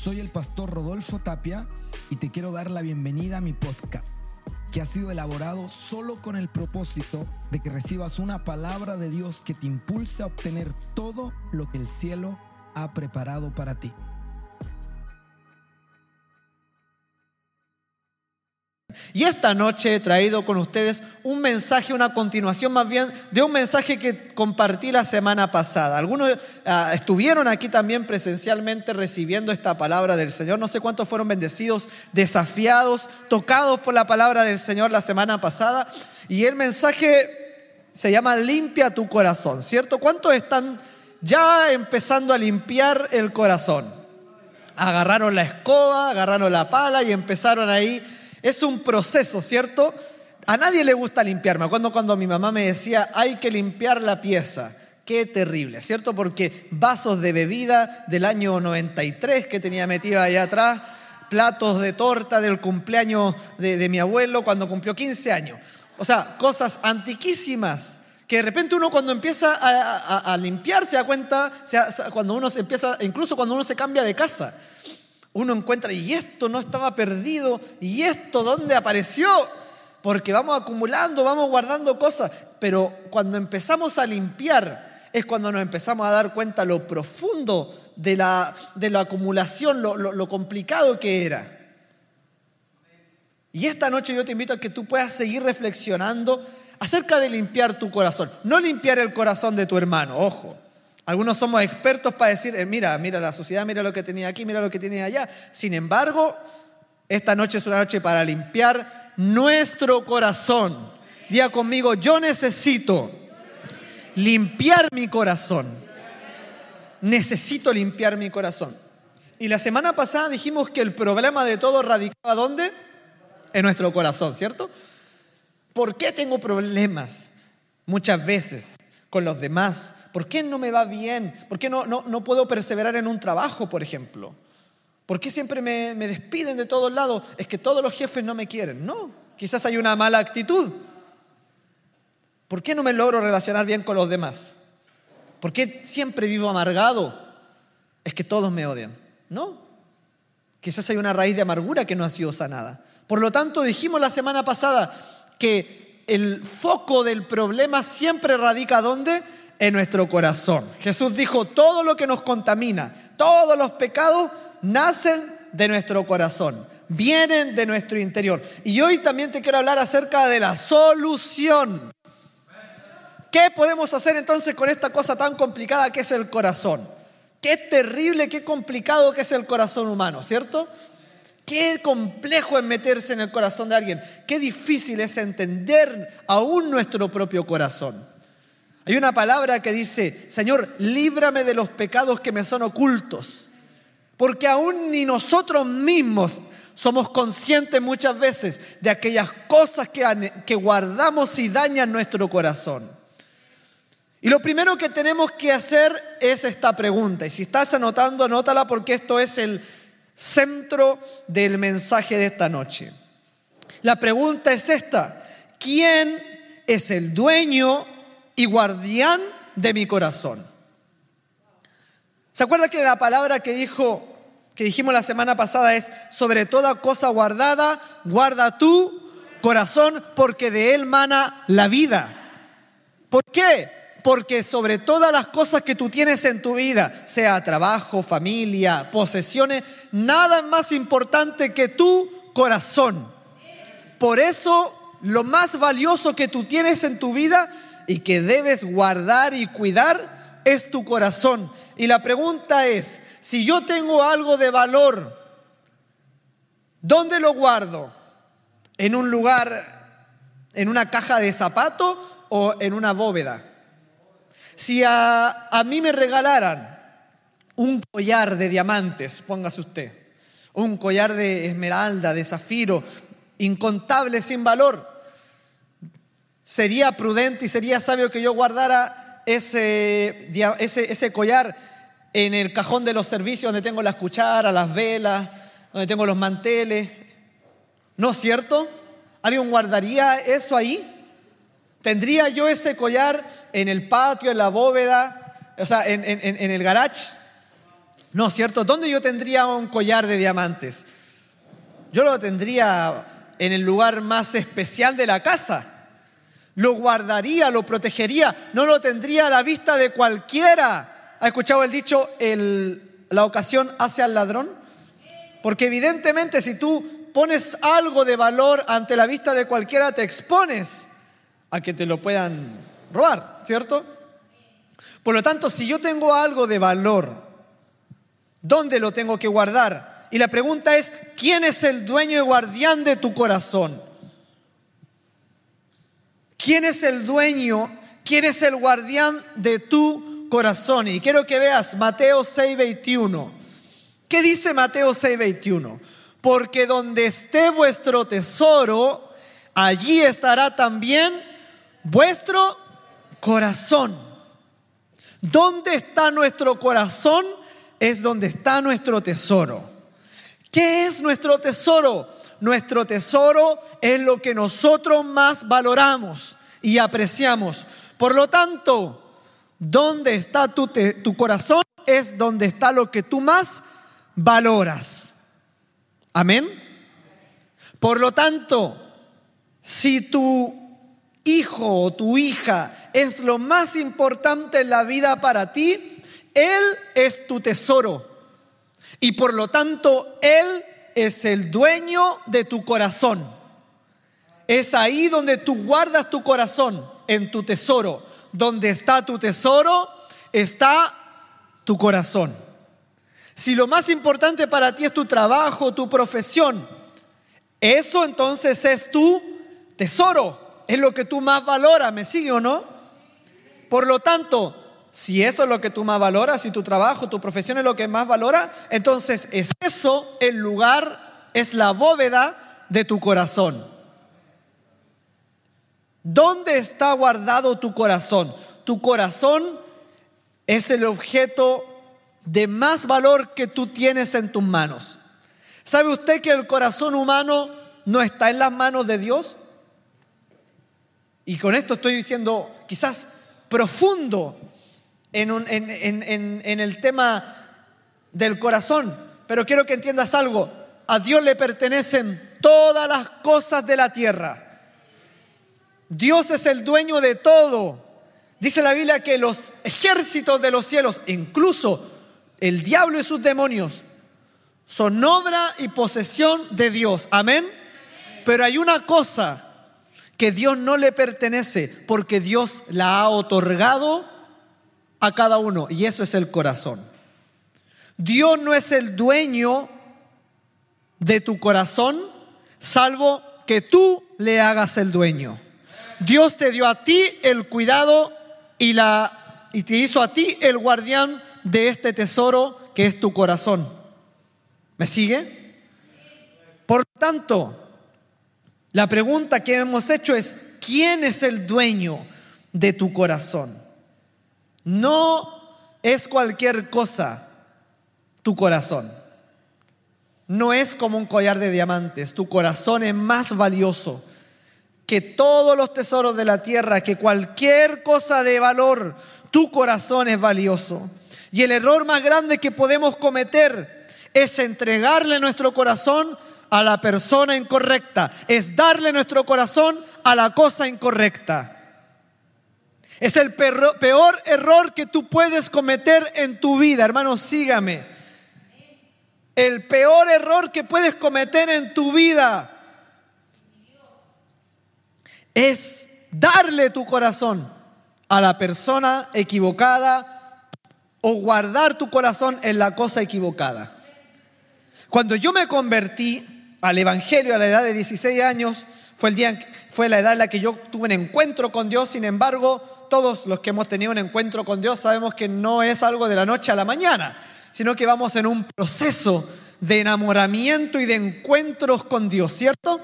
Soy el pastor Rodolfo Tapia y te quiero dar la bienvenida a mi podcast, que ha sido elaborado solo con el propósito de que recibas una palabra de Dios que te impulse a obtener todo lo que el cielo ha preparado para ti. Y esta noche he traído con ustedes un mensaje, una continuación más bien de un mensaje que compartí la semana pasada. Algunos ah, estuvieron aquí también presencialmente recibiendo esta palabra del Señor. No sé cuántos fueron bendecidos, desafiados, tocados por la palabra del Señor la semana pasada. Y el mensaje se llama Limpia tu corazón, ¿cierto? ¿Cuántos están ya empezando a limpiar el corazón? Agarraron la escoba, agarraron la pala y empezaron ahí es un proceso, ¿cierto? A nadie le gusta limpiarme. Cuando, cuando mi mamá me decía, hay que limpiar la pieza. Qué terrible, ¿cierto? Porque vasos de bebida del año 93 que tenía metido ahí atrás, platos de torta del cumpleaños de, mi abuelo cuando cumplió 15 años. O sea, cosas antiquísimas que de repente uno cuando empieza a, limpiar se da cuenta, cuando uno se empieza, incluso cuando uno se cambia de casa, uno encuentra, y esto no estaba perdido, y esto dónde apareció, porque vamos acumulando, vamos guardando cosas, pero cuando empezamos a limpiar es cuando nos empezamos a dar cuenta lo profundo de la, de la acumulación, lo, lo complicado que era. Y esta noche yo te invito a que tú puedas seguir reflexionando acerca de limpiar tu corazón, no limpiar el corazón de tu hermano, ojo. Algunos somos expertos para decir, eh, mira, mira la sociedad, mira lo que tenía aquí, mira lo que tenía allá. Sin embargo, esta noche es una noche para limpiar nuestro corazón. Diga conmigo, yo necesito limpiar mi corazón. Necesito limpiar mi corazón. Y la semana pasada dijimos que el problema de todo radicaba ¿dónde? En nuestro corazón, ¿cierto? ¿Por qué tengo problemas muchas veces? Con los demás? ¿Por qué no me va bien? ¿Por qué no, no, puedo perseverar en un trabajo, por ejemplo? ¿Por qué siempre me, me despiden de todos lados? Es que todos los jefes no me quieren. No, quizás hay una mala actitud. ¿Por qué no me logro relacionar bien con los demás? ¿Por qué siempre vivo amargado? Es que todos me odian. No, quizás hay una raíz de amargura que no ha sido sanada. Por lo tanto, dijimos la semana pasada que el foco del problema siempre radica ¿dónde? En nuestro corazón. Jesús dijo, todo lo que nos contamina, todos los pecados nacen de nuestro corazón, vienen de nuestro interior. Y hoy también te quiero hablar acerca de la solución. ¿Qué podemos hacer entonces con esta cosa tan complicada que es el corazón? Qué terrible, qué complicado que es el corazón humano, ¿cierto? Qué complejo es meterse en el corazón de alguien. Qué difícil es entender aún nuestro propio corazón. Hay una palabra que dice, Señor, líbrame de los pecados que me son ocultos. Porque aún ni nosotros mismos somos conscientes muchas veces de aquellas cosas que, que guardamos y dañan nuestro corazón. Y lo primero que tenemos que hacer es esta pregunta. Y si estás anotando, anótala porque esto es el centro del mensaje de esta noche. La pregunta es esta, ¿quién es el dueño y guardián de mi corazón? ¿Se acuerda que la palabra que dijo que dijimos la semana pasada es sobre toda cosa guardada, guarda tu corazón porque de él mana la vida? ¿Por qué? Porque sobre todas las cosas que tú tienes en tu vida, sea trabajo, familia, posesiones, nada es más importante que tu corazón. Por eso, lo más valioso que tú tienes en tu vida y que debes guardar y cuidar es tu corazón. Y la pregunta es, si yo tengo algo de valor, ¿dónde lo guardo? ¿En un lugar, en una caja de zapato o en una bóveda? Si a, mí me regalaran un collar de diamantes, póngase usted, un collar de esmeralda, de zafiro, incontable, sin valor, sería prudente y sería sabio que yo guardara ese, ese, ese collar en el cajón de los servicios donde tengo las cucharas, las velas, donde tengo los manteles. ¿No es cierto? ¿Alguien guardaría eso ahí? ¿Tendría yo ese collar en el patio, en la bóveda, o sea, en, el garage? No, ¿cierto? ¿Dónde yo tendría un collar de diamantes? Yo lo tendría en el lugar más especial de la casa. Lo guardaría, lo protegería, no lo tendría a la vista de cualquiera. ¿Ha escuchado el dicho, la ocasión hace al ladrón? Porque evidentemente si tú pones algo de valor ante la vista de cualquiera, te expones a que te lo puedan robar, ¿cierto? Por lo tanto, si yo tengo algo de valor, ¿dónde lo tengo que guardar? Y la pregunta es, ¿quién es el dueño y guardián de tu corazón? ¿Quién es el dueño? ¿Quién es el guardián de tu corazón? Y quiero que veas Mateo 6:21. ¿Qué dice Mateo 6:21? Porque donde esté vuestro tesoro, allí estará también vuestro corazón. ¿Dónde está nuestro corazón? Es donde está nuestro tesoro. ¿Qué es nuestro tesoro? Nuestro tesoro es lo que nosotros más valoramos y apreciamos. Por lo tanto, donde está tu, tu corazón es donde está lo que tú más valoras. Amén. Por lo tanto, si tu hijo o tu hija es lo más importante en la vida para ti, Él es tu tesoro. Y por lo tanto, Él es el dueño de tu corazón. Es ahí donde tú guardas tu corazón, en tu tesoro. Donde está tu tesoro, está tu corazón. Si lo más importante para ti es tu trabajo, tu profesión, eso entonces es tu tesoro, es lo que tú más valoras, ¿me sigue o no? Por lo tanto, si eso es lo que tú más valoras, si tu trabajo, tu profesión es lo que más valora, entonces es eso el lugar, es la bóveda de tu corazón. ¿Dónde está guardado tu corazón? Tu corazón es el objeto de más valor que tú tienes en tus manos. ¿Sabe usted que el corazón humano no está en las manos de Dios? Y con esto estoy diciendo quizás profundo en, en, el tema del corazón, pero quiero que entiendas algo. A Dios le pertenecen todas las cosas de la tierra. Dios es el dueño de todo. Dice la Biblia que los ejércitos de los cielos, incluso el diablo y sus demonios, son obra y posesión de Dios. Amén. Pero hay una cosa que Dios no le pertenece porque Dios la ha otorgado a cada uno y eso es el corazón. Dios no es el dueño de tu corazón salvo que tú le hagas el dueño. Dios te dio a ti el cuidado y, la, y te hizo a ti el guardián de este tesoro que es tu corazón. ¿Me sigue? Por tanto, la pregunta que hemos hecho es, ¿quién es el dueño de tu corazón? No es cualquier cosa tu corazón. No es como un collar de diamantes. Tu corazón es más valioso que todos los tesoros de la tierra, que cualquier cosa de valor. Tu corazón es valioso. Y el error más grande que podemos cometer es entregarle nuestro corazón a la persona incorrecta, es darle nuestro corazón a la cosa incorrecta. Es el peor error que tú puedes cometer en tu vida, hermano, sígame. El peor error que puedes cometer en tu vida es darle tu corazón a la persona equivocada o guardar tu corazón en la cosa equivocada. Cuando yo me convertí al Evangelio a la edad de 16 años, fue, el día, fue la edad en la que yo tuve un encuentro con Dios, sin embargo, todos los que hemos tenido un encuentro con Dios sabemos que no es algo de la noche a la mañana, sino que vamos en un proceso de enamoramiento y de encuentros con Dios, ¿cierto?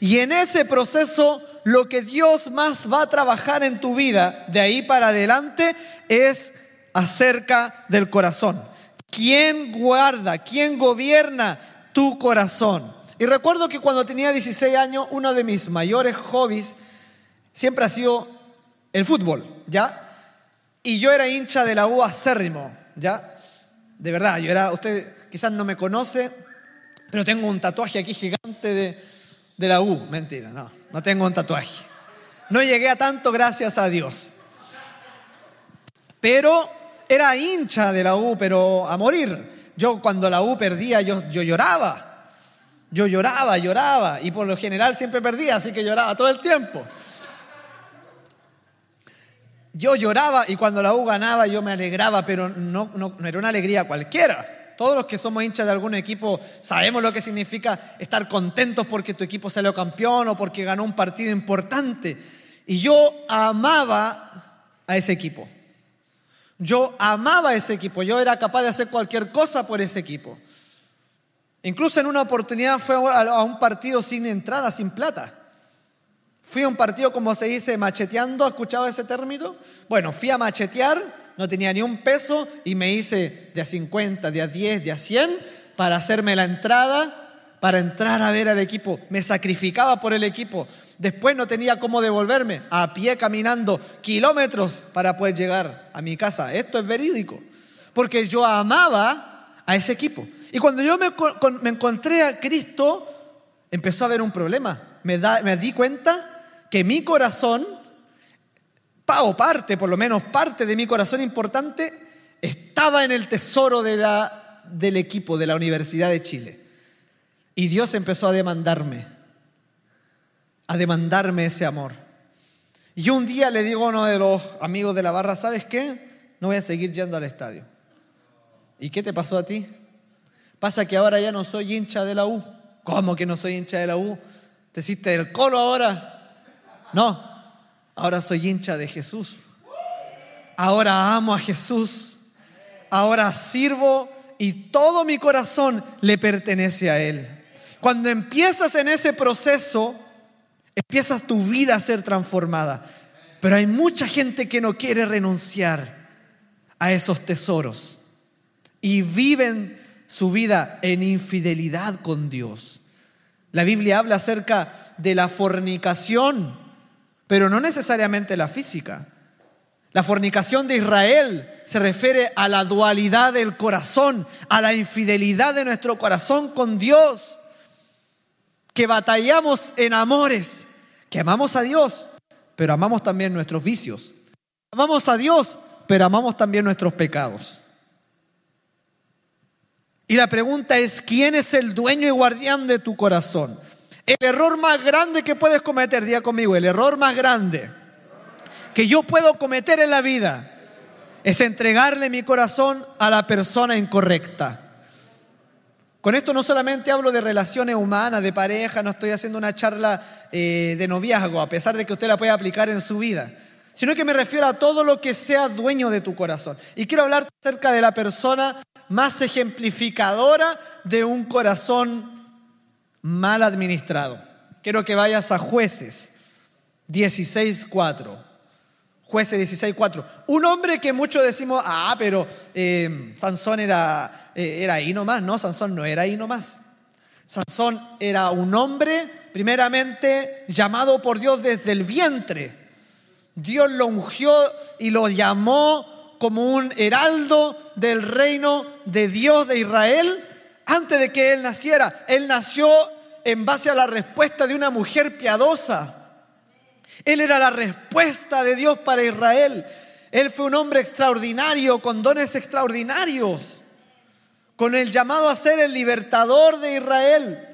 Y en ese proceso lo que Dios más va a trabajar en tu vida de ahí para adelante es acerca del corazón. ¿Quién guarda, quién gobierna tu corazón? Y recuerdo que cuando tenía 16 años, uno de mis mayores hobbies siempre ha sido el fútbol, ¿ya? Y yo era hincha de la U acérrimo, ¿ya? De verdad, yo era, usted quizás no me conoce, pero tengo un tatuaje aquí gigante de, de la U. Mentira, no, no tengo un tatuaje. No llegué a tanto gracias a Dios. Pero era hincha de la U, pero a morir. Yo cuando la U perdía, yo, yo lloraba. Yo lloraba, lloraba. Y por lo general siempre perdía, así que lloraba todo el tiempo. Yo lloraba y cuando la U ganaba yo me alegraba, pero no, no, era una alegría cualquiera. Todos los que somos hinchas de algún equipo sabemos lo que significa estar contentos porque tu equipo salió campeón o porque ganó un partido importante. Y yo amaba a ese equipo. Yo amaba a ese equipo. Yo era capaz de hacer cualquier cosa por ese equipo. Incluso en una oportunidad fue a un partido sin entrada, sin plata. Fui a un partido, como se dice, macheteando. ¿Has escuchado ese término? Bueno, fui a machetear no tenía ni un peso y me hice de a 50, de a 10, de a 100 para hacerme la entrada, para entrar a ver al equipo. Me sacrificaba por el equipo. Después no tenía cómo devolverme, a pie caminando kilómetros para poder llegar a mi casa. Esto es verídico, porque yo amaba a ese equipo. Y cuando yo me, encontré a Cristo, empezó a haber un problema. Me, di cuenta que mi corazón o parte, por lo menos parte de mi corazón importante, estaba en el tesoro del equipo de la Universidad de Chile. Y Dios empezó a demandarme, a demandarme ese amor. Y un día le digo a uno de los amigos de la barra, ¿sabes qué? No voy a seguir yendo al estadio. ¿Y qué te pasó a ti? Pasa que ahora ya no soy hincha de la U. ¿Cómo que no soy hincha de la U? ¿Te hiciste el colo ahora? No, Ahora soy hincha de Jesús. Ahora amo a Jesús. Ahora sirvo y todo mi corazón le pertenece a Él. Cuando empiezas en ese proceso, empiezas tu vida a ser transformada. Pero hay mucha gente que no quiere renunciar a esos tesoros y viven su vida en infidelidad con Dios. La Biblia habla acerca de la fornicación pero no necesariamente la física. La fornicación de Israel se refiere a la dualidad del corazón, a la infidelidad de nuestro corazón con Dios, que batallamos en amores, que amamos a Dios, pero amamos también nuestros vicios. Amamos a Dios, pero amamos también nuestros pecados. Y la pregunta es, ¿quién es el dueño y guardián de tu corazón? El error más grande que puedes cometer, día conmigo, el error más grande que yo puedo cometer en la vida es entregarle mi corazón a la persona incorrecta. Con esto no solamente hablo de relaciones humanas, de pareja, no estoy haciendo una charla eh, de noviazgo, a pesar de que usted la pueda aplicar en su vida, sino que me refiero a todo lo que sea dueño de tu corazón. Y quiero hablar acerca de la persona más ejemplificadora de un corazón mal administrado. Quiero que vayas a jueces 16.4. Jueces 16.4. Un hombre que muchos decimos, ah, pero eh, Sansón era, eh, era ahí nomás. No, Sansón no era ahí nomás. Sansón era un hombre, primeramente, llamado por Dios desde el vientre. Dios lo ungió y lo llamó como un heraldo del reino de Dios de Israel antes de que él naciera. Él nació en base a la respuesta de una mujer piadosa. Él era la respuesta de Dios para Israel. Él fue un hombre extraordinario, con dones extraordinarios, con el llamado a ser el libertador de Israel,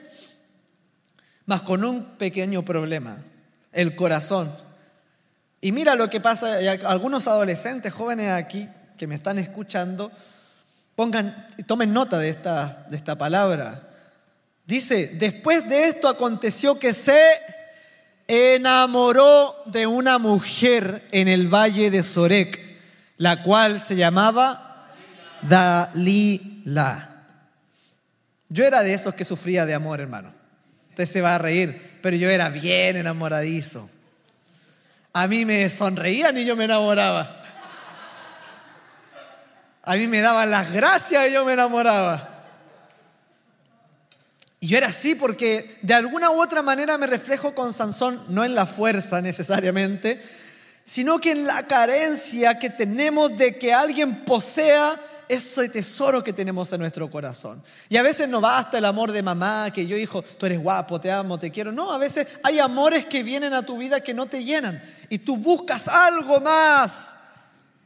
mas con un pequeño problema, el corazón. Y mira lo que pasa, algunos adolescentes jóvenes aquí que me están escuchando, pongan, tomen nota de esta, de esta palabra. Dice, después de esto aconteció que se enamoró de una mujer en el valle de Sorek, la cual se llamaba Dalila. Yo era de esos que sufría de amor, hermano. Usted se va a reír, pero yo era bien enamoradizo. A mí me sonreían y yo me enamoraba. A mí me daban las gracias y yo me enamoraba. Y yo era así porque de alguna u otra manera me reflejo con Sansón, no en la fuerza necesariamente, sino que en la carencia que tenemos de que alguien posea ese tesoro que tenemos en nuestro corazón. Y a veces no basta el amor de mamá, que yo hijo, tú eres guapo, te amo, te quiero. No, a veces hay amores que vienen a tu vida que no te llenan y tú buscas algo más.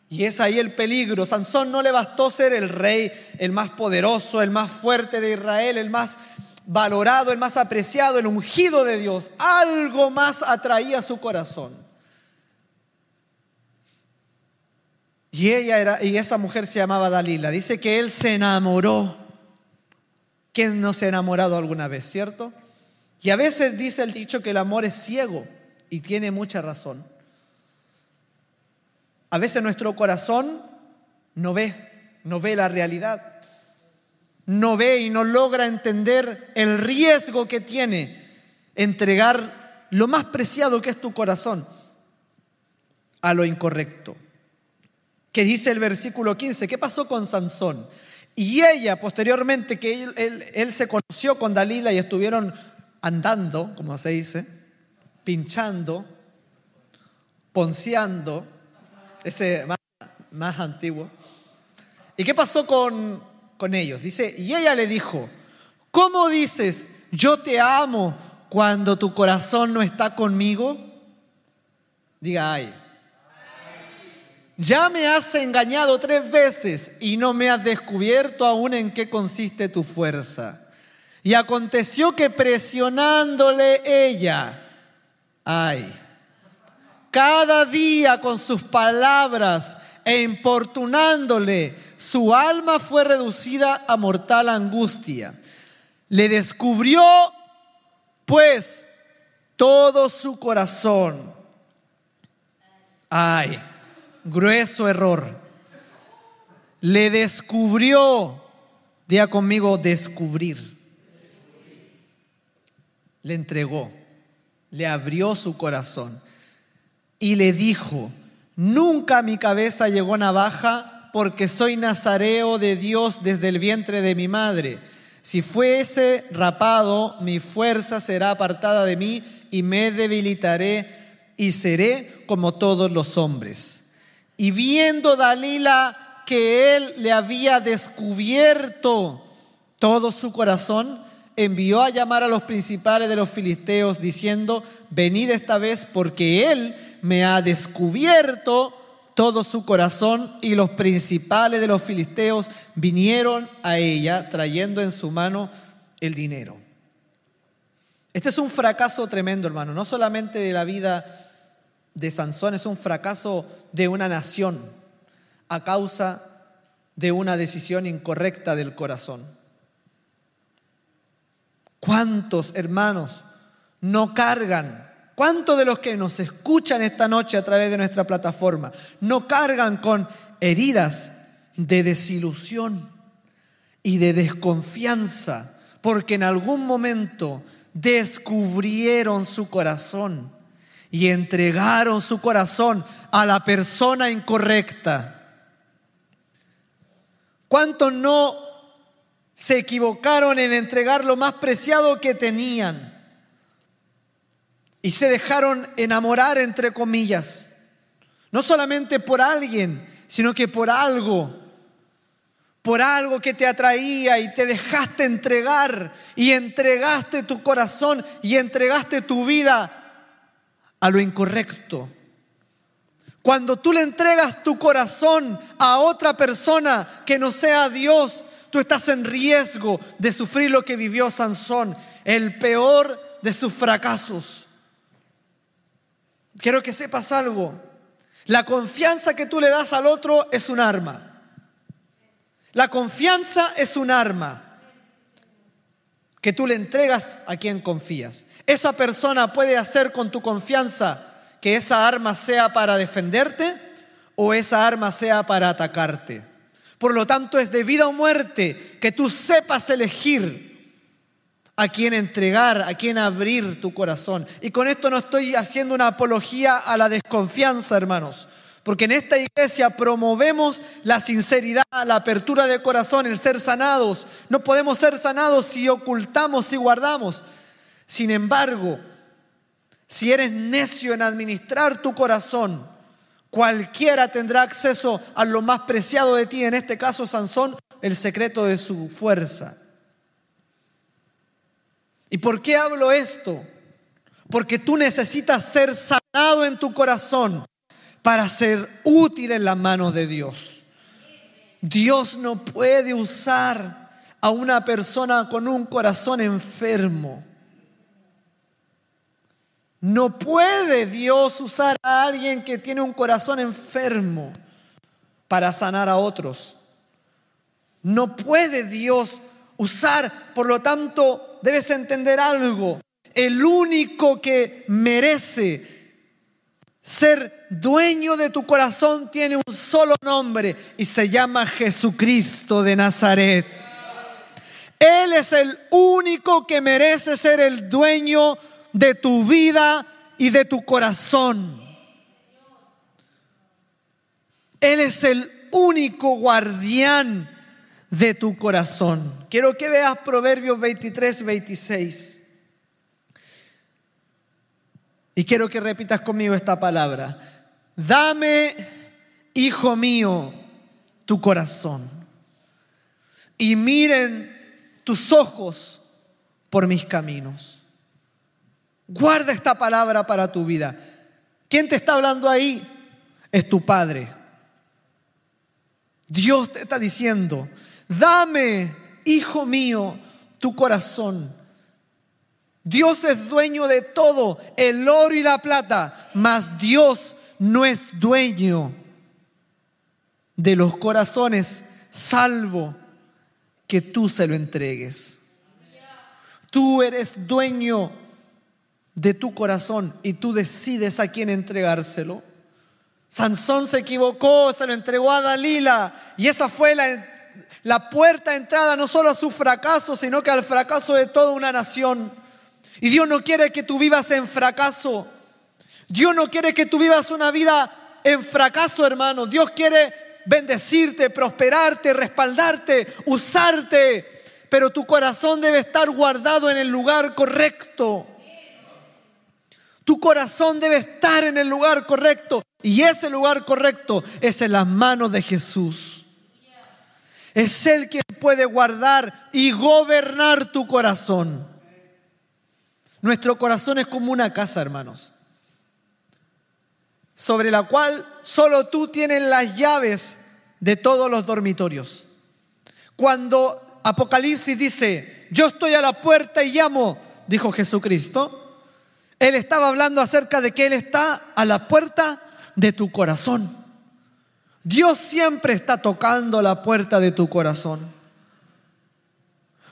Y es ahí el peligro. Sansón no le bastó ser el rey, el más poderoso, el más fuerte de Israel, el más valorado, el más apreciado, el ungido de Dios. Algo más atraía su corazón. Y ella era, y esa mujer se llamaba Dalila. Dice que él se enamoró. ¿Quién no se ha enamorado alguna vez, cierto? Y a veces dice el dicho que el amor es ciego y tiene mucha razón. A veces nuestro corazón no ve, no ve la realidad. No ve y no logra entender el riesgo que tiene entregar lo más preciado que es tu corazón a lo incorrecto que dice el versículo 15, ¿qué pasó con Sansón? Y ella, posteriormente que él, se conoció con Dalila y estuvieron andando, como se dice, pinchando, ponceando, ese más, más antiguo. ¿Y qué pasó con, con ellos? Dice, y ella le dijo, ¿cómo dices, yo te amo cuando tu corazón no está conmigo? Diga, ay. Ya me has engañado tres veces y no me has descubierto aún en qué consiste tu fuerza. Y aconteció que presionándole ella, ay, cada día con sus palabras e importunándole, su alma fue reducida a mortal angustia. Le descubrió, pues, todo su corazón. Ay, grueso error. Le descubrió, diga conmigo, descubrir. Le entregó, le abrió su corazón y le dijo, nunca mi cabeza llegó navaja porque soy nazareo de Dios desde el vientre de mi madre. Si fuese rapado, mi fuerza será apartada de mí y me debilitaré y seré como todos los hombres. Y viendo Dalila que él le había descubierto todo su corazón, envió a llamar a los principales de los filisteos diciendo, venid esta vez porque él me ha descubierto todo su corazón y los principales de los filisteos vinieron a ella trayendo en su mano el dinero. Este es un fracaso tremendo, hermano, no solamente de la vida de Sansón, es un fracaso de una nación a causa de una decisión incorrecta del corazón. ¿Cuántos hermanos no cargan? ¿Cuántos de los que nos escuchan esta noche a través de nuestra plataforma no cargan con heridas de desilusión y de desconfianza porque en algún momento descubrieron su corazón y entregaron su corazón a la persona incorrecta. ¿Cuántos no se equivocaron en entregar lo más preciado que tenían? Y se dejaron enamorar, entre comillas, no solamente por alguien, sino que por algo, por algo que te atraía y te dejaste entregar y entregaste tu corazón y entregaste tu vida a lo incorrecto. Cuando tú le entregas tu corazón a otra persona que no sea Dios, tú estás en riesgo de sufrir lo que vivió Sansón, el peor de sus fracasos. Quiero que sepas algo. La confianza que tú le das al otro es un arma. La confianza es un arma que tú le entregas a quien confías. Esa persona puede hacer con tu confianza que esa arma sea para defenderte o esa arma sea para atacarte. Por lo tanto, es de vida o muerte que tú sepas elegir a quién entregar, a quién abrir tu corazón. Y con esto no estoy haciendo una apología a la desconfianza, hermanos. Porque en esta iglesia promovemos la sinceridad, la apertura de corazón, el ser sanados. No podemos ser sanados si ocultamos, si guardamos. Sin embargo, si eres necio en administrar tu corazón, Cualquiera tendrá acceso a lo más preciado de ti, en este caso Sansón, el secreto de su fuerza. ¿Y por qué hablo esto? Porque tú necesitas ser sanado en tu corazón para ser útil en las manos de Dios. Dios no puede usar a una persona con un corazón enfermo. No puede Dios usar a alguien que tiene un corazón enfermo para sanar a otros. No puede Dios usar, por lo tanto, debes entender algo. El único que merece ser dueño de tu corazón tiene un solo nombre y se llama Jesucristo de Nazaret. Él es el único que merece ser el dueño de tu vida y de tu corazón. Él es el único guardián de tu corazón. Quiero que veas Proverbios 23, 26. Y quiero que repitas conmigo esta palabra. Dame, hijo mío, tu corazón. Y miren tus ojos por mis caminos. Guarda esta palabra para tu vida. ¿Quién te está hablando ahí? Es tu Padre. Dios te está diciendo, dame, hijo mío, tu corazón. Dios es dueño de todo, el oro y la plata, mas Dios no es dueño de los corazones, salvo que tú se lo entregues. Tú eres dueño de tu corazón y tú decides a quién entregárselo. Sansón se equivocó, se lo entregó a Dalila y esa fue la, la puerta de entrada no solo a su fracaso, sino que al fracaso de toda una nación. Y Dios no quiere que tú vivas en fracaso. Dios no quiere que tú vivas una vida en fracaso, hermano. Dios quiere bendecirte, prosperarte, respaldarte, usarte. Pero tu corazón debe estar guardado en el lugar correcto. Tu corazón debe estar en el lugar correcto y ese lugar correcto es en las manos de Jesús. Es Él quien puede guardar y gobernar tu corazón. Nuestro corazón es como una casa, hermanos, sobre la cual solo tú tienes las llaves de todos los dormitorios. Cuando Apocalipsis dice, yo estoy a la puerta y llamo, dijo Jesucristo, él estaba hablando acerca de que Él está a la puerta de tu corazón. Dios siempre está tocando la puerta de tu corazón.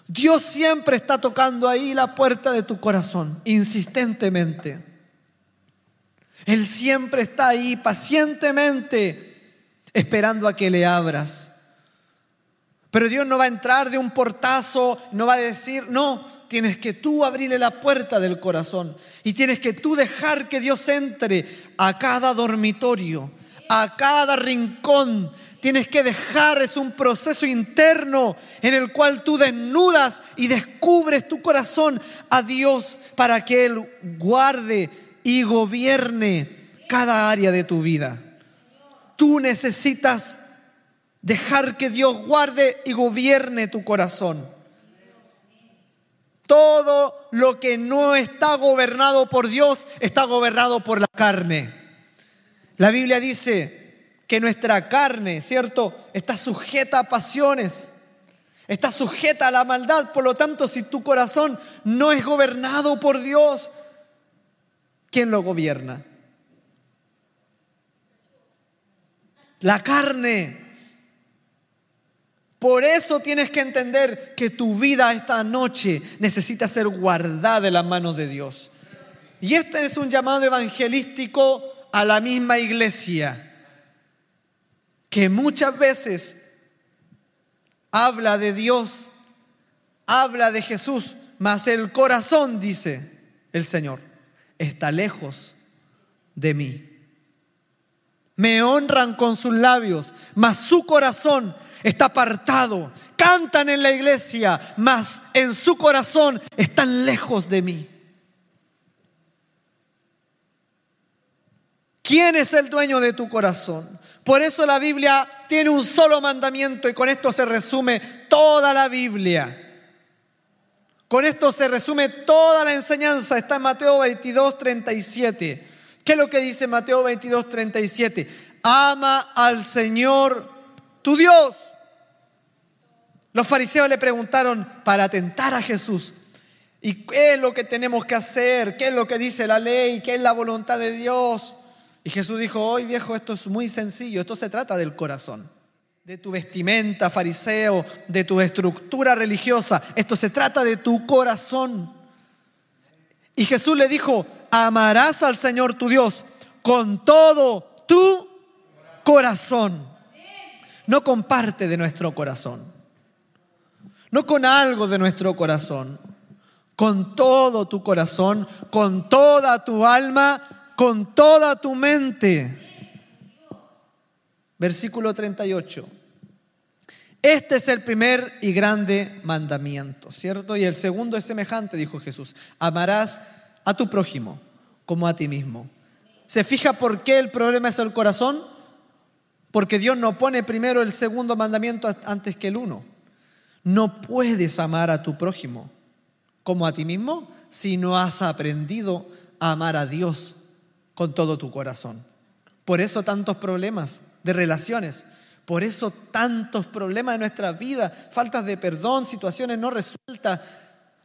Dios siempre está tocando ahí la puerta de tu corazón, insistentemente. Él siempre está ahí pacientemente esperando a que le abras. Pero Dios no va a entrar de un portazo, no va a decir, no, tienes que tú abrirle la puerta del corazón y tienes que tú dejar que Dios entre a cada dormitorio, a cada rincón. Tienes que dejar, es un proceso interno en el cual tú desnudas y descubres tu corazón a Dios para que Él guarde y gobierne cada área de tu vida. Tú necesitas dejar que Dios guarde y gobierne tu corazón. Todo lo que no está gobernado por Dios está gobernado por la carne. La Biblia dice que nuestra carne, ¿cierto? Está sujeta a pasiones, está sujeta a la maldad. Por lo tanto, si tu corazón no es gobernado por Dios, ¿quién lo gobierna? La carne. Por eso tienes que entender que tu vida esta noche necesita ser guardada en las manos de Dios. Y este es un llamado evangelístico a la misma iglesia, que muchas veces habla de Dios, habla de Jesús, mas el corazón, dice el Señor, está lejos de mí. Me honran con sus labios, mas su corazón está apartado. Cantan en la iglesia, mas en su corazón están lejos de mí. ¿Quién es el dueño de tu corazón? Por eso la Biblia tiene un solo mandamiento y con esto se resume toda la Biblia. Con esto se resume toda la enseñanza. Está en Mateo 22, 37. ¿Qué es lo que dice Mateo 22, 37? Ama al Señor tu Dios. Los fariseos le preguntaron para atentar a Jesús. ¿Y qué es lo que tenemos que hacer? ¿Qué es lo que dice la ley? ¿Qué es la voluntad de Dios? Y Jesús dijo, hoy viejo, esto es muy sencillo, esto se trata del corazón, de tu vestimenta, fariseo, de tu estructura religiosa, esto se trata de tu corazón. Y Jesús le dijo, amarás al Señor tu Dios con todo tu corazón, no con parte de nuestro corazón, no con algo de nuestro corazón, con todo tu corazón, con toda tu alma, con toda tu mente. Versículo 38. Este es el primer y grande mandamiento, ¿cierto? Y el segundo es semejante, dijo Jesús. Amarás a tu prójimo como a ti mismo. ¿Se fija por qué el problema es el corazón? Porque Dios no pone primero el segundo mandamiento antes que el uno. No puedes amar a tu prójimo como a ti mismo si no has aprendido a amar a Dios con todo tu corazón. Por eso tantos problemas de relaciones, por eso tantos problemas de nuestra vida, faltas de perdón, situaciones no resueltas,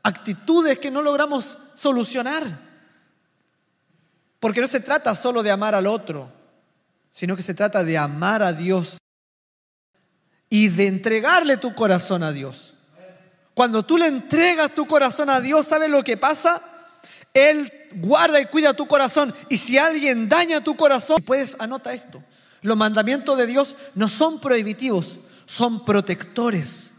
actitudes que no logramos solucionar. Porque no se trata solo de amar al otro, sino que se trata de amar a Dios y de entregarle tu corazón a Dios. Cuando tú le entregas tu corazón a Dios, ¿sabes lo que pasa? Él guarda y cuida tu corazón. Y si alguien daña tu corazón, puedes, anota esto. Los mandamientos de Dios no son prohibitivos, son protectores.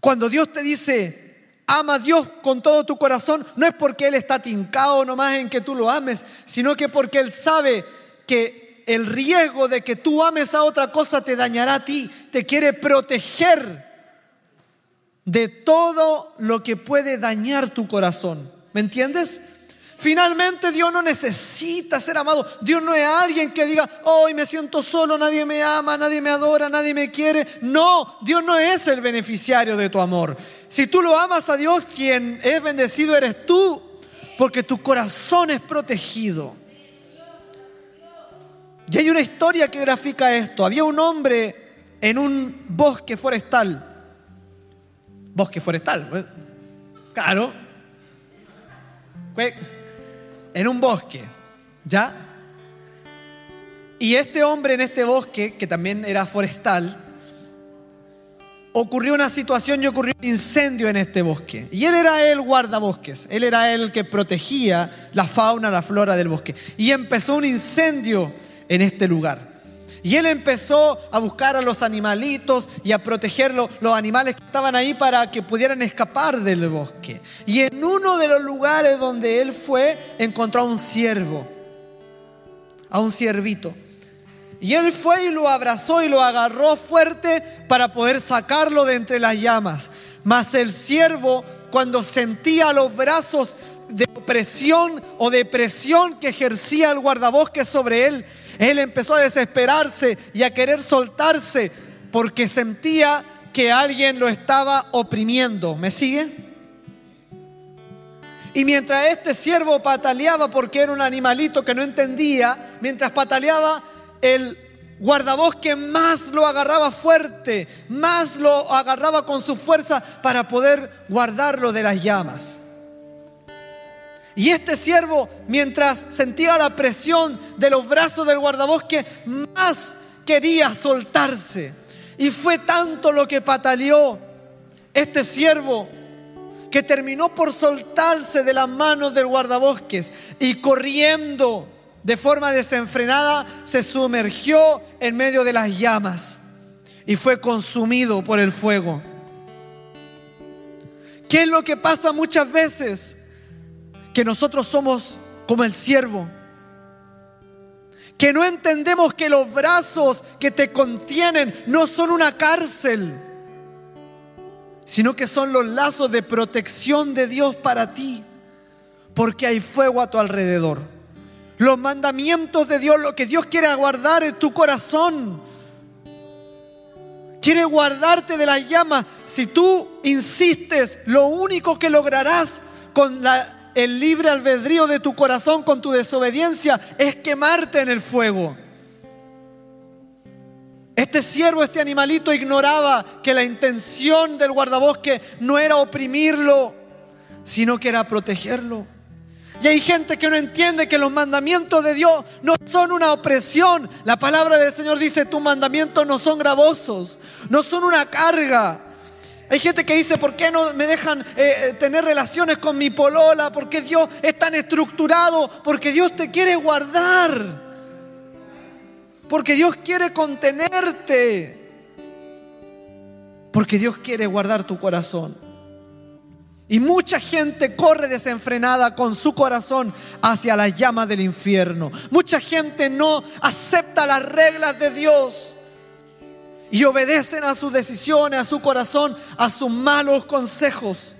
Cuando Dios te dice, ama a Dios con todo tu corazón, no es porque Él está tincado nomás en que tú lo ames, sino que porque Él sabe que el riesgo de que tú ames a otra cosa te dañará a ti, te quiere proteger de todo lo que puede dañar tu corazón. ¿Me entiendes? Finalmente Dios no necesita ser amado. Dios no es alguien que diga, hoy me siento solo, nadie me ama, nadie me adora, nadie me quiere. No, Dios no es el beneficiario de tu amor. Si tú lo amas a Dios, quien es bendecido eres tú, porque tu corazón es protegido. Y hay una historia que grafica esto. Había un hombre en un bosque forestal. Bosque forestal, claro en un bosque, ¿ya? Y este hombre en este bosque, que también era forestal, ocurrió una situación y ocurrió un incendio en este bosque. Y él era el guardabosques, él era el que protegía la fauna, la flora del bosque. Y empezó un incendio en este lugar. Y él empezó a buscar a los animalitos y a proteger los animales que estaban ahí para que pudieran escapar del bosque. Y en uno de los lugares donde él fue, encontró a un ciervo, a un ciervito. Y él fue y lo abrazó y lo agarró fuerte para poder sacarlo de entre las llamas. Mas el ciervo, cuando sentía los brazos de opresión o de presión que ejercía el guardabosque sobre él, él empezó a desesperarse y a querer soltarse porque sentía que alguien lo estaba oprimiendo. ¿Me sigue? Y mientras este siervo pataleaba porque era un animalito que no entendía, mientras pataleaba, el guardabosque más lo agarraba fuerte, más lo agarraba con su fuerza para poder guardarlo de las llamas. Y este siervo, mientras sentía la presión de los brazos del guardabosque, más quería soltarse. Y fue tanto lo que pataleó este siervo que terminó por soltarse de las manos del guardabosques y corriendo de forma desenfrenada se sumergió en medio de las llamas y fue consumido por el fuego. ¿Qué es lo que pasa muchas veces? Que nosotros somos como el siervo. Que no entendemos que los brazos que te contienen no son una cárcel, sino que son los lazos de protección de Dios para ti, porque hay fuego a tu alrededor. los mandamientos de Dios, lo que Dios quiere guardar en tu corazón. Quiere guardarte de las llamas. Si tú insistes, lo único que lograrás con el libre albedrío de tu corazón, con tu desobediencia, es quemarte en el fuego. Este siervo, este animalito ignoraba que la intención del guardabosque no era oprimirlo, sino que era protegerlo. Y hay gente que no entiende que los mandamientos de Dios no son una opresión. La palabra del Señor dice, tus mandamientos no son gravosos, no son una carga. Hay gente que dice, ¿por qué no me dejan eh, eh, tener relaciones con mi polola? ¿Por qué Dios es tan estructurado? Porque Dios te quiere guardar. Porque Dios quiere contenerte. Porque Dios quiere guardar tu corazón. Y mucha gente corre desenfrenada con su corazón hacia las llamas del infierno. Mucha gente no acepta las reglas de Dios y obedecen a sus decisiones, a su corazón, a sus malos consejos.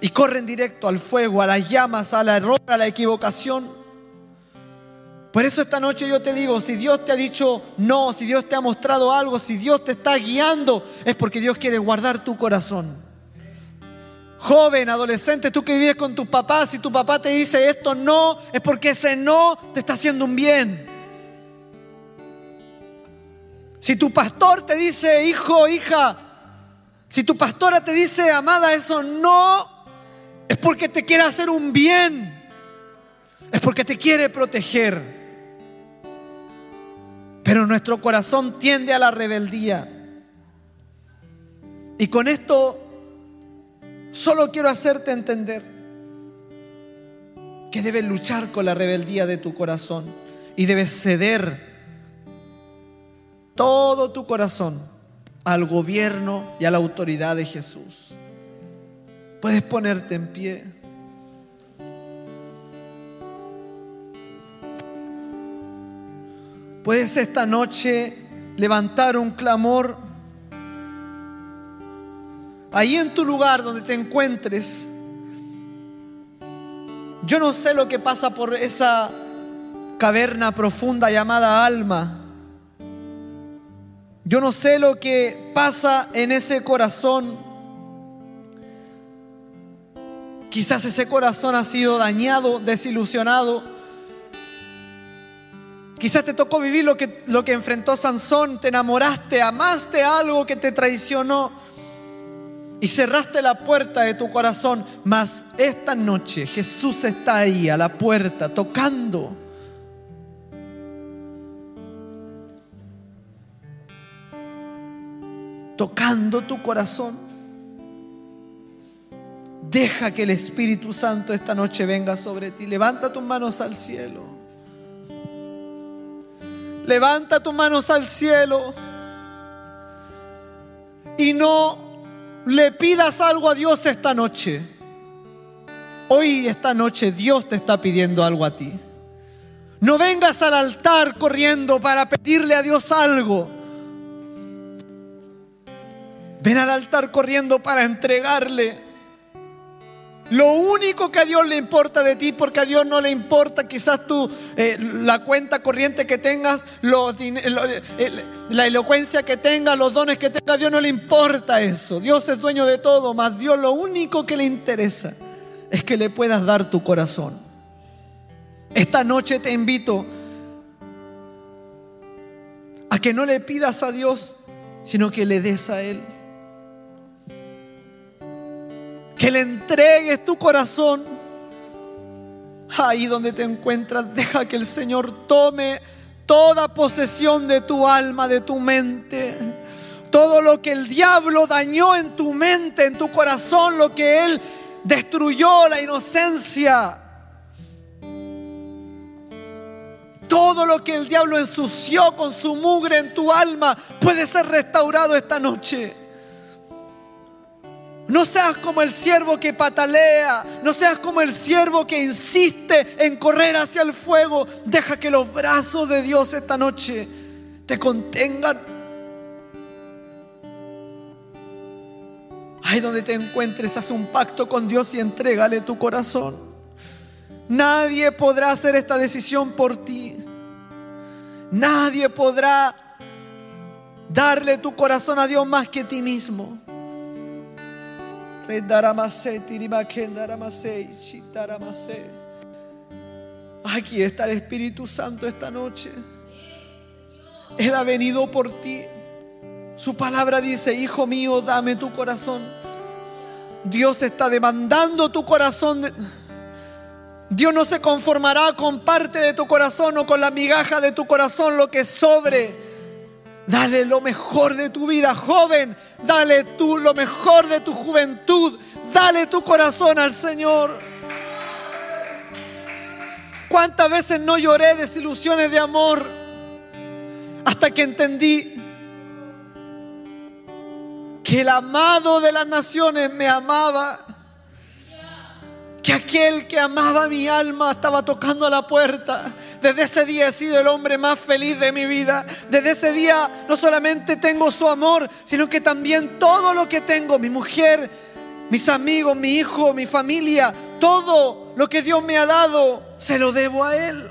Y corren directo al fuego, a las llamas, al error, a la equivocación. Por eso esta noche yo te digo, si Dios te ha dicho no, si Dios te ha mostrado algo, si Dios te está guiando, es porque Dios quiere guardar tu corazón. Joven, adolescente, tú que vives con tus papás, si tu papá te dice esto no, es porque ese no te está haciendo un bien. Si tu pastor te dice, hijo, hija, si tu pastora te dice, amada, eso no, es porque te quiere hacer un bien. Es porque te quiere proteger. Pero nuestro corazón tiende a la rebeldía. Y con esto solo quiero hacerte entender que debes luchar con la rebeldía de tu corazón y debes ceder todo tu corazón al gobierno y a la autoridad de Jesús. Puedes ponerte en pie. Puedes esta noche levantar un clamor ahí en tu lugar donde te encuentres. Yo no sé lo que pasa por esa caverna profunda llamada alma. Yo no sé lo que pasa en ese corazón. Quizás ese corazón ha sido dañado, desilusionado Quizás te tocó vivir lo que, lo que enfrentó Sansón, te enamoraste, amaste algo que te traicionó y cerraste la puerta de tu corazón. Mas esta noche Jesús está ahí a la puerta tocando. Tocando tu corazón. Deja que el Espíritu Santo esta noche venga sobre ti. Levanta tus manos al cielo. Levanta tus manos al cielo y no le pidas algo a Dios esta noche. Hoy, esta noche, Dios te está pidiendo algo a ti. No vengas al altar corriendo para pedirle a Dios algo. Ven al altar corriendo para entregarle lo único que a Dios le importa de ti, porque a Dios no le importa quizás tú, eh, la cuenta corriente que tengas, eh, la elocuencia que tengas, los dones que tengas, a Dios no le importa eso. Dios es dueño de todo, mas Dios lo único que le interesa es que le puedas dar tu corazón. Esta noche te invito a que no le pidas a Dios, sino que le des a Él que entregues tu corazón. Ahí donde te encuentras, deja que el Señor tome toda posesión de tu alma, de tu mente. Todo lo que el diablo dañó en tu mente, en tu corazón, lo que él destruyó, la inocencia. Todo lo que el diablo ensució con su mugre en tu alma puede ser restaurado esta noche. No seas como el siervo que patalea, no seas como el siervo que insiste en correr hacia el fuego. Deja que los brazos de Dios esta noche te contengan. Ahí donde te encuentres, haz un pacto con Dios y entrégale tu corazón. Nadie podrá hacer esta decisión por ti. Nadie podrá darle tu corazón a Dios más que ti mismo. Aquí está el Espíritu Santo esta noche. Él ha venido por ti. Su palabra dice, hijo mío, dame tu corazón. Dios está demandando tu corazón. Dios no se conformará con parte de tu corazón o con la migaja de tu corazón, lo que sobre. Dale lo mejor de tu vida, joven. Dale tú lo mejor de tu juventud. Dale tu corazón al Señor. ¿Cuántas veces no lloré desilusiones de amor? Hasta que entendí que el amado de las naciones me amaba. Que aquel que amaba mi alma estaba tocando la puerta. Desde ese día he sido el hombre más feliz de mi vida. Desde ese día no solamente tengo su amor, sino que también todo lo que tengo, mi mujer, mis amigos, mi hijo, mi familia, todo lo que Dios me ha dado, se lo debo a Él.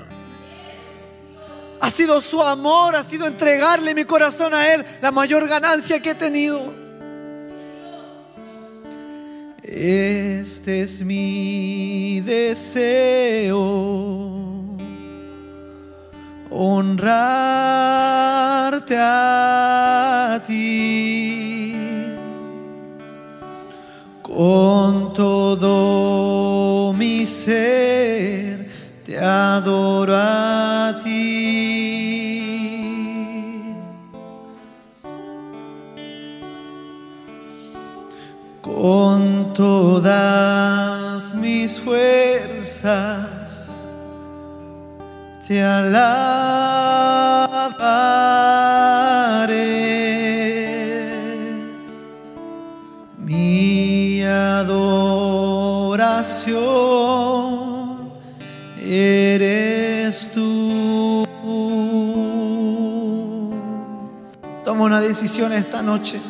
Ha sido su amor, ha sido entregarle mi corazón a Él la mayor ganancia que he tenido. Este es mi deseo, honrarte a ti. Con todo mi ser, te adoro alabaré. Mi adoración eres tú. Toma una decisión esta noche.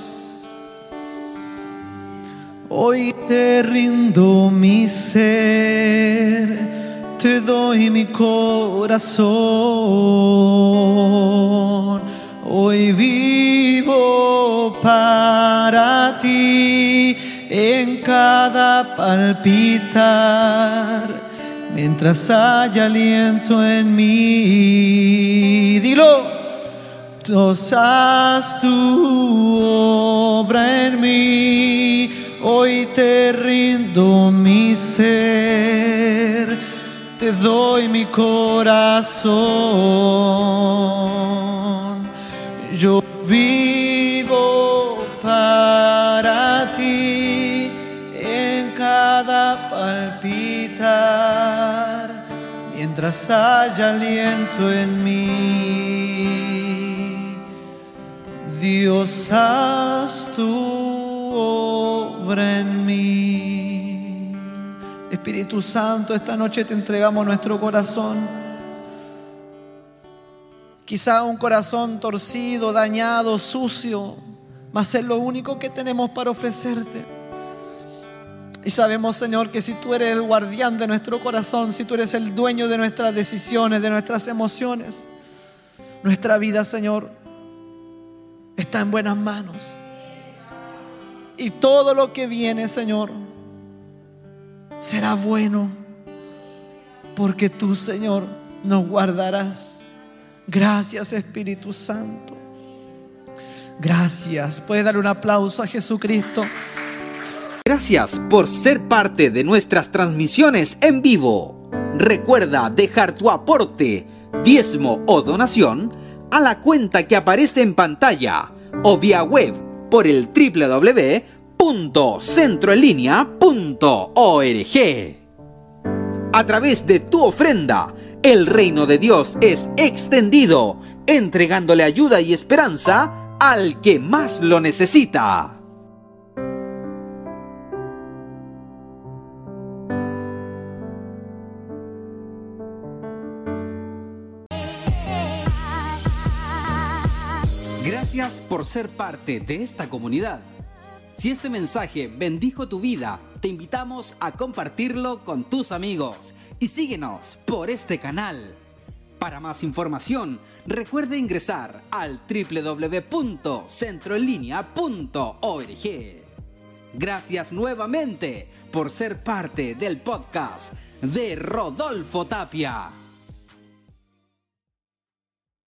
Hoy te rindo mi ser, te doy mi corazón. Hoy vivo para ti en cada palpitar, mientras haya aliento en mí. Dilo. Haz tu obra en mí, hoy te rindo mi ser, te doy mi corazón. Yo vivo para ti en cada palpitar, mientras haya aliento en mí. Dios, haz tu obra en mí. Espíritu Santo, esta noche te entregamos nuestro corazón. Quizá un corazón torcido, dañado, sucio, mas es lo único que tenemos para ofrecerte. Y sabemos, Señor, que si tú eres el guardián de nuestro corazón, si tú eres el dueño de nuestras decisiones, de nuestras emociones, nuestra vida, Señor, está en buenas manos. Y todo lo que viene, Señor, será bueno. Porque tú, Señor, nos guardarás. Gracias, Espíritu Santo. Gracias. Puede darle un aplauso a Jesucristo. Gracias por ser parte de nuestras transmisiones en vivo. Recuerda dejar tu aporte, diezmo o donación a la cuenta que aparece en pantalla o vía web por el www.centroenlinea.org. A través de tu ofrenda, el reino de Dios es extendido, entregándole ayuda y esperanza al que más lo necesita. Gracias por ser parte de esta comunidad. Si este mensaje bendijo tu vida, te invitamos a compartirlo con tus amigos y síguenos por este canal. Para más información, recuerde ingresar al www.centroenlinea.org. Gracias nuevamente por ser parte del podcast de Rodolfo Tapia.